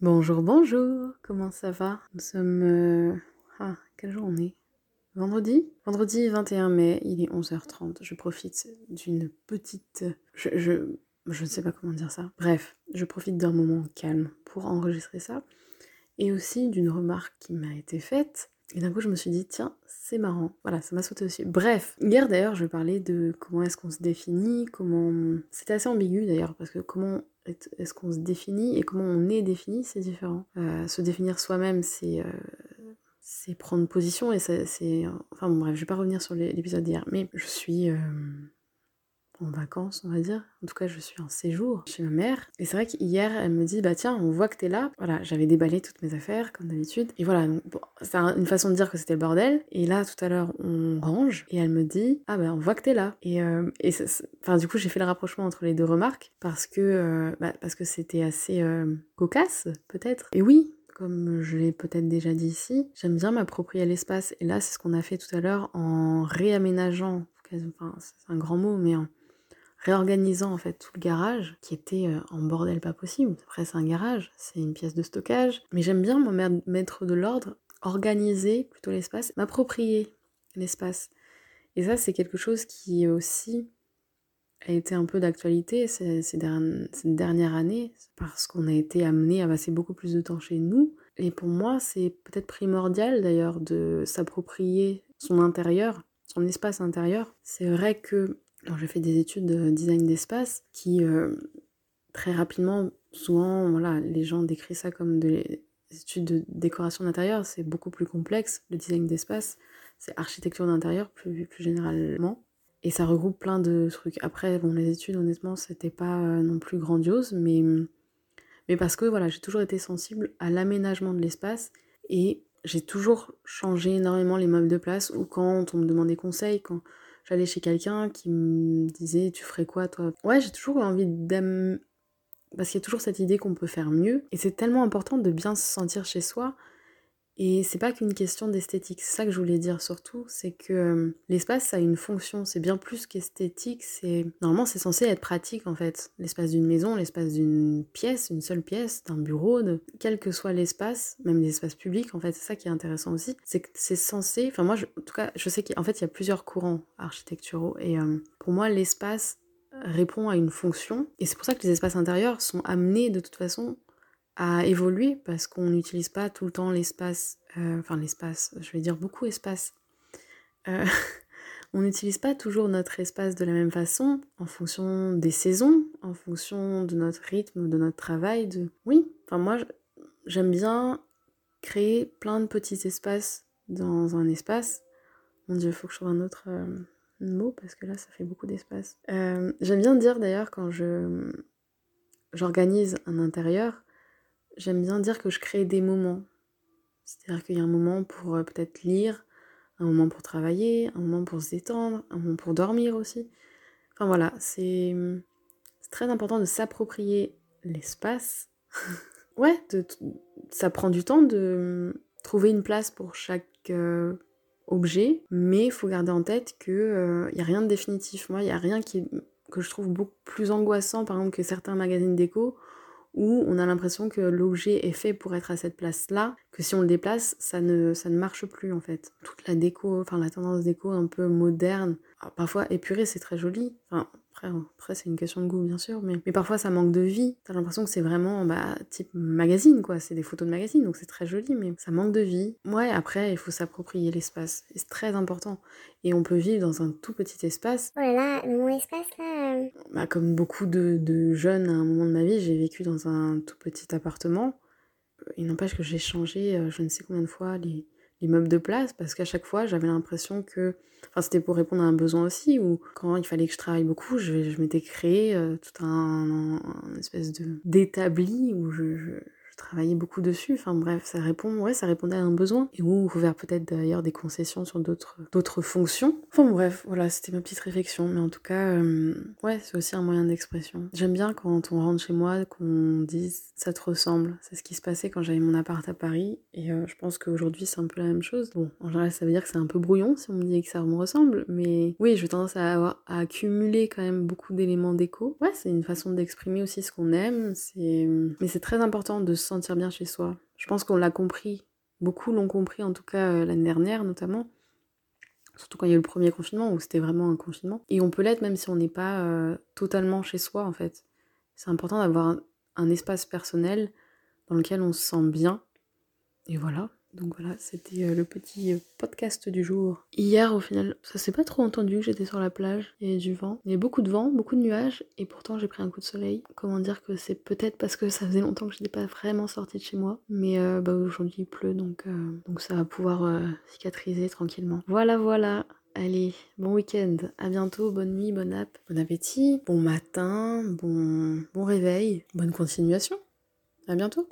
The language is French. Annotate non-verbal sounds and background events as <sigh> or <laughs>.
Bonjour, bonjour, comment ça va? Nous sommes... euh, Ah, quel jour on est Vendredi Vendredi 21 mai, il est 11h30. Je profite d'une petite... Je, je, ne sais pas comment dire ça. Bref, je profite d'un moment calme pour enregistrer ça. Et aussi d'une remarque qui m'a été faite. Et d'un coup, je me suis dit, tiens, c'est marrant. Voilà, ça m'a sauté aussi. Bref, hier d'ailleurs, je parlais de comment est-ce qu'on se définit, comment... C'était assez ambigu d'ailleurs, parce que comment est-ce qu'on se définit et comment on est défini, c'est différent. Euh, se définir soi-même, c'est... euh, prendre position et c'est... Enfin bon, bref, je vais pas revenir sur l'é- l'épisode d'hier, mais je suis... en vacances, on va dire. En tout cas, je suis en séjour chez ma mère. Et c'est vrai qu'hier, elle me dit, bah tiens, on voit que t'es là. Voilà, j'avais déballé toutes mes affaires, comme d'habitude. Et voilà, c'est un- une façon de dire que c'était le bordel. Et là, tout à l'heure, on range. Et elle me dit, ah bah on voit que t'es là. Et, euh, enfin, du coup, j'ai fait le rapprochement entre les deux remarques. Parce que, euh, bah, parce que c'était assez euh, cocasse, peut-être. Et oui, comme je l'ai peut-être déjà dit ici, j'aime bien m'approprier l'espace. Et là, c'est ce qu'on a fait tout à l'heure en réaménageant, enfin, c'est un grand mot, mais en réorganisant en fait tout le garage qui était euh, en bordel pas possible. Après, c'est un garage, c'est une pièce de stockage. Mais j'aime bien, moi, mettre de l'ordre, organiser plutôt l'espace, m'approprier l'espace. Et ça, c'est quelque chose qui aussi a été un peu d'actualité ces, ces cette dernière année, parce qu'on a été amené à passer beaucoup plus de temps chez nous. Et pour moi, c'est peut-être primordial d'ailleurs de s'approprier son intérieur, son espace intérieur. C'est vrai que alors, j'ai fait des études de design d'espace qui, euh, très rapidement, souvent, voilà, les gens décrivent ça comme des études de décoration d'intérieur. C'est beaucoup plus complexe, le design d'espace. C'est architecture d'intérieur, plus, plus généralement. Et ça regroupe plein de trucs. Après, bon, les études, honnêtement, c'était pas euh, non plus grandiose, mais, mais parce que voilà, j'ai toujours été sensible à l'aménagement de l'espace et j'ai toujours changé énormément les meubles de place ou quand on me demandait conseil, quand j'allais chez quelqu'un qui me disait tu ferais quoi toi? Ouais, j'ai toujours envie d'am... Parce qu'il y a toujours cette idée qu'on peut faire mieux et c'est tellement important de bien se sentir chez soi et c'est pas qu'une question d'esthétique, c'est ça que je voulais dire surtout, c'est que euh, l'espace a une fonction, c'est bien plus qu'esthétique, c'est normalement c'est censé être pratique en fait. L'espace d'une maison, l'espace d'une pièce, une seule pièce, d'un bureau, de quel que soit l'espace, même l'espace public en fait, c'est ça qui est intéressant aussi, c'est que c'est censé, enfin moi je- en tout cas je sais qu'en fait il y a plusieurs courants architecturaux et euh, pour moi l'espace répond à une fonction et c'est pour ça que les espaces intérieurs sont amenés de toute façon à évoluer parce qu'on n'utilise pas tout le temps l'espace, euh, enfin l'espace, je vais dire beaucoup espace. Euh, <laughs> on n'utilise pas toujours notre espace de la même façon en fonction des saisons, en fonction de notre rythme, de notre travail. De... Oui, enfin moi j'aime bien créer plein de petits espaces dans un espace. Mon dieu, il faut que je trouve un autre euh, mot parce que là ça fait beaucoup d'espace. J'aime bien dire d'ailleurs quand je j'organise un intérieur, j'aime bien dire que je crée des moments. C'est-à-dire qu'il y a un moment pour euh, peut-être lire, un moment pour travailler, un moment pour se détendre, un moment pour dormir aussi. Enfin voilà, c'est très important de s'approprier l'espace. <laughs> ouais, ça prend du temps de trouver une place pour chaque euh, objet, mais il faut garder en tête qu'il n'y a rien de définitif. Moi, il n'y a rien qui que je trouve beaucoup plus angoissant, par exemple, que certains magazines déco où on a l'impression que l'objet est fait pour être à cette place-là, que si on le déplace, ça ne, ça ne marche plus en fait. Toute la déco, enfin la tendance déco un peu moderne, parfois épurée, c'est très joli. Enfin, après, après c'est une question de goût bien sûr, mais, mais parfois ça manque de vie. T'as l'impression que c'est vraiment bah, type magazine quoi, c'est des photos de magazine, donc c'est très joli, mais ça manque de vie. Ouais, après, il faut s'approprier l'espace, c'est très important. Et on peut vivre dans un tout petit espace Oh là là, mais mon espace là. Bah, comme beaucoup de, jeunes à un moment de ma vie, j'ai vécu dans un tout petit appartement. Il n'empêche que j'ai changé euh, je ne sais combien de fois les, les meubles de place parce qu'à chaque fois j'avais l'impression que. Enfin, c'était pour répondre à un besoin aussi, ou quand il fallait que je travaille beaucoup, je, m'étais créé euh, tout un, espèce de d'établi où je, je travaillais beaucoup dessus. Enfin bref, ça répond, ouais, ça répondait à un besoin. Et où vers peut-être d'ailleurs des concessions sur d'autres fonctions. Enfin bref, voilà, c'était ma petite réflexion. Mais en tout cas, euh, ouais, c'est aussi un moyen d'expression. J'aime bien quand on rentre chez moi qu'on dise ça te ressemble. C'est ce qui se passait quand j'avais mon appart à Paris. Et euh, je pense qu'aujourd'hui c'est un peu la même chose. Bon, en général ça veut dire que c'est un peu brouillon si on me dit que ça me ressemble. Mais oui, j'ai tendance à avoir à accumuler quand même beaucoup d'éléments déco. Ouais, c'est une façon d'exprimer aussi ce qu'on aime. Mais c'est très important de sentir bien chez soi. Je pense qu'on l'a compris. Beaucoup l'ont compris, en tout cas euh, l'année dernière notamment. Surtout quand il y a eu le premier confinement, où c'était vraiment un confinement. Et on peut l'être même si on n'est pas euh, totalement chez soi, en fait. C'est important d'avoir un, un espace personnel dans lequel on se sent bien. Et voilà. Donc voilà, c'était euh, le petit euh, podcast du jour. Hier, au final, ça s'est pas trop entendu j'étais sur la plage. Il y avait du vent. Il y avait beaucoup de vent, beaucoup de nuages. Et pourtant, j'ai pris un coup de soleil. Comment dire que c'est peut-être parce que ça faisait longtemps que je n'étais pas vraiment sortie de chez moi. Mais euh, bah, aujourd'hui, il pleut. Donc, donc ça va pouvoir cicatriser tranquillement. Voilà, voilà. Allez, bon week-end, à bientôt, bonne nuit, bonne app, bon appétit, bon matin, bon, bon réveil, bonne continuation. À bientôt.